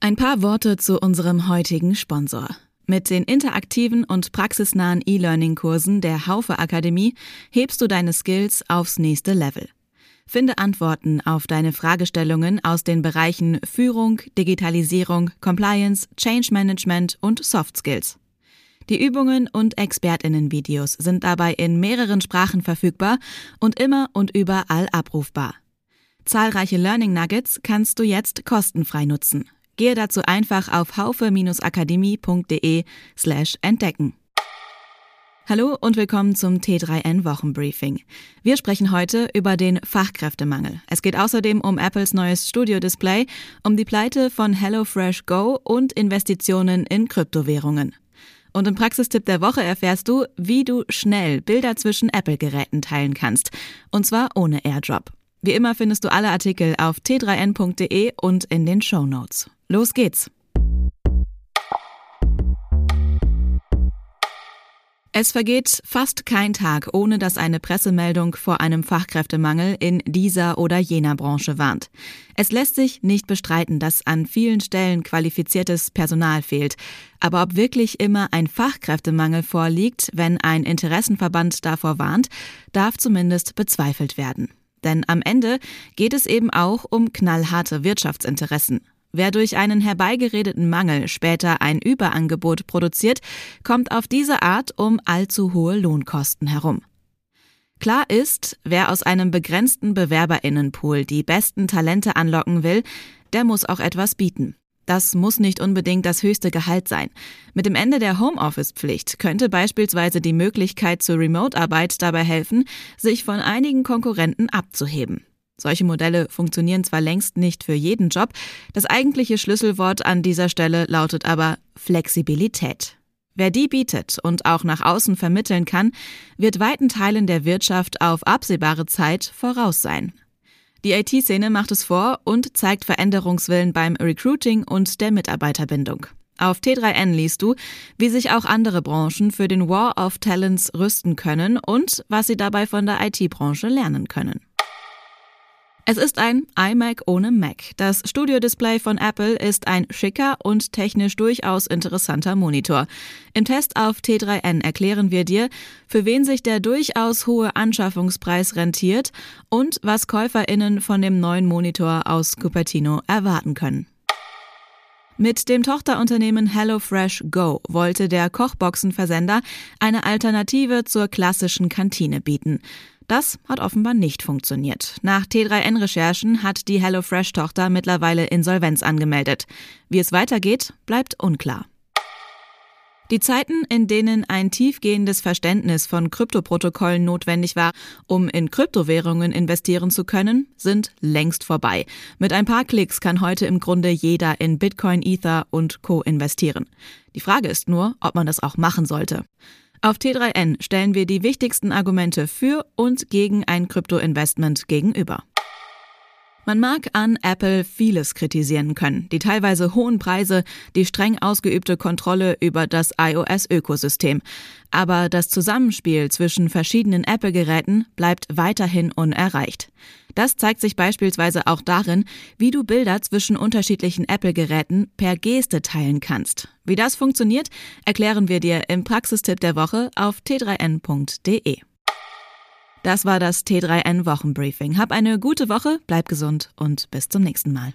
Ein paar Worte zu unserem heutigen Sponsor. Mit den interaktiven und praxisnahen E-Learning-Kursen der Haufe Akademie hebst du deine Skills aufs nächste Level. Finde Antworten auf deine Fragestellungen aus den Bereichen Führung, Digitalisierung, Compliance, Change Management und Soft Skills. Die Übungen und Expertinnen-Videos sind dabei in mehreren Sprachen verfügbar und immer und überall abrufbar. Zahlreiche Learning Nuggets kannst du jetzt kostenfrei nutzen. Gehe dazu einfach auf haufe-akademie.de slash entdecken. Hallo und willkommen zum T3N Wochenbriefing. Wir sprechen heute über den Fachkräftemangel. Es geht außerdem um Apples neues Studio-Display, um die Pleite von HelloFresh Go und Investitionen in Kryptowährungen. Und im Praxistipp der Woche erfährst du, wie du schnell Bilder zwischen Apple-Geräten teilen kannst. Und zwar ohne AirDrop. Wie immer findest du alle Artikel auf t3n.de und in den Show Notes. Los geht's! Es vergeht fast kein Tag, ohne dass eine Pressemeldung vor einem Fachkräftemangel in dieser oder jener Branche warnt. Es lässt sich nicht bestreiten, dass an vielen Stellen qualifiziertes Personal fehlt. Aber ob wirklich immer ein Fachkräftemangel vorliegt, wenn ein Interessenverband davor warnt, darf zumindest bezweifelt werden. Denn am Ende geht es eben auch um knallharte Wirtschaftsinteressen. Wer durch einen herbeigeredeten Mangel später ein Überangebot produziert, kommt auf diese Art um allzu hohe Lohnkosten herum. Klar ist, wer aus einem begrenzten Bewerberinnenpool die besten Talente anlocken will, der muss auch etwas bieten. Das muss nicht unbedingt das höchste Gehalt sein. Mit dem Ende der Homeoffice-Pflicht könnte beispielsweise die Möglichkeit zur Remote-Arbeit dabei helfen, sich von einigen Konkurrenten abzuheben. Solche Modelle funktionieren zwar längst nicht für jeden Job, das eigentliche Schlüsselwort an dieser Stelle lautet aber Flexibilität. Wer die bietet und auch nach außen vermitteln kann, wird weiten Teilen der Wirtschaft auf absehbare Zeit voraus sein. Die IT-Szene macht es vor und zeigt Veränderungswillen beim Recruiting und der Mitarbeiterbindung. Auf T3N liest du, wie sich auch andere Branchen für den War of Talents rüsten können und was sie dabei von der IT-Branche lernen können. Es ist ein iMac ohne Mac. Das Studio-Display von Apple ist ein schicker und technisch durchaus interessanter Monitor. Im Test auf T3N erklären wir dir, für wen sich der durchaus hohe Anschaffungspreis rentiert und was KäuferInnen von dem neuen Monitor aus Cupertino erwarten können. Mit dem Tochterunternehmen HelloFresh Go wollte der Kochboxenversender eine Alternative zur klassischen Kantine bieten. Das hat offenbar nicht funktioniert. Nach T3N-Recherchen hat die HelloFresh-Tochter mittlerweile Insolvenz angemeldet. Wie es weitergeht, bleibt unklar. Die Zeiten, in denen ein tiefgehendes Verständnis von Kryptoprotokollen notwendig war, um in Kryptowährungen investieren zu können, sind längst vorbei. Mit ein paar Klicks kann heute im Grunde jeder in Bitcoin, Ether und Co investieren. Die Frage ist nur, ob man das auch machen sollte. Auf T3N stellen wir die wichtigsten Argumente für und gegen ein Kryptoinvestment gegenüber. Man mag an Apple vieles kritisieren können, die teilweise hohen Preise, die streng ausgeübte Kontrolle über das iOS-Ökosystem. Aber das Zusammenspiel zwischen verschiedenen Apple-Geräten bleibt weiterhin unerreicht. Das zeigt sich beispielsweise auch darin, wie du Bilder zwischen unterschiedlichen Apple-Geräten per Geste teilen kannst. Wie das funktioniert, erklären wir dir im Praxistipp der Woche auf t3n.de. Das war das T3N Wochenbriefing. Hab eine gute Woche, bleib gesund und bis zum nächsten Mal.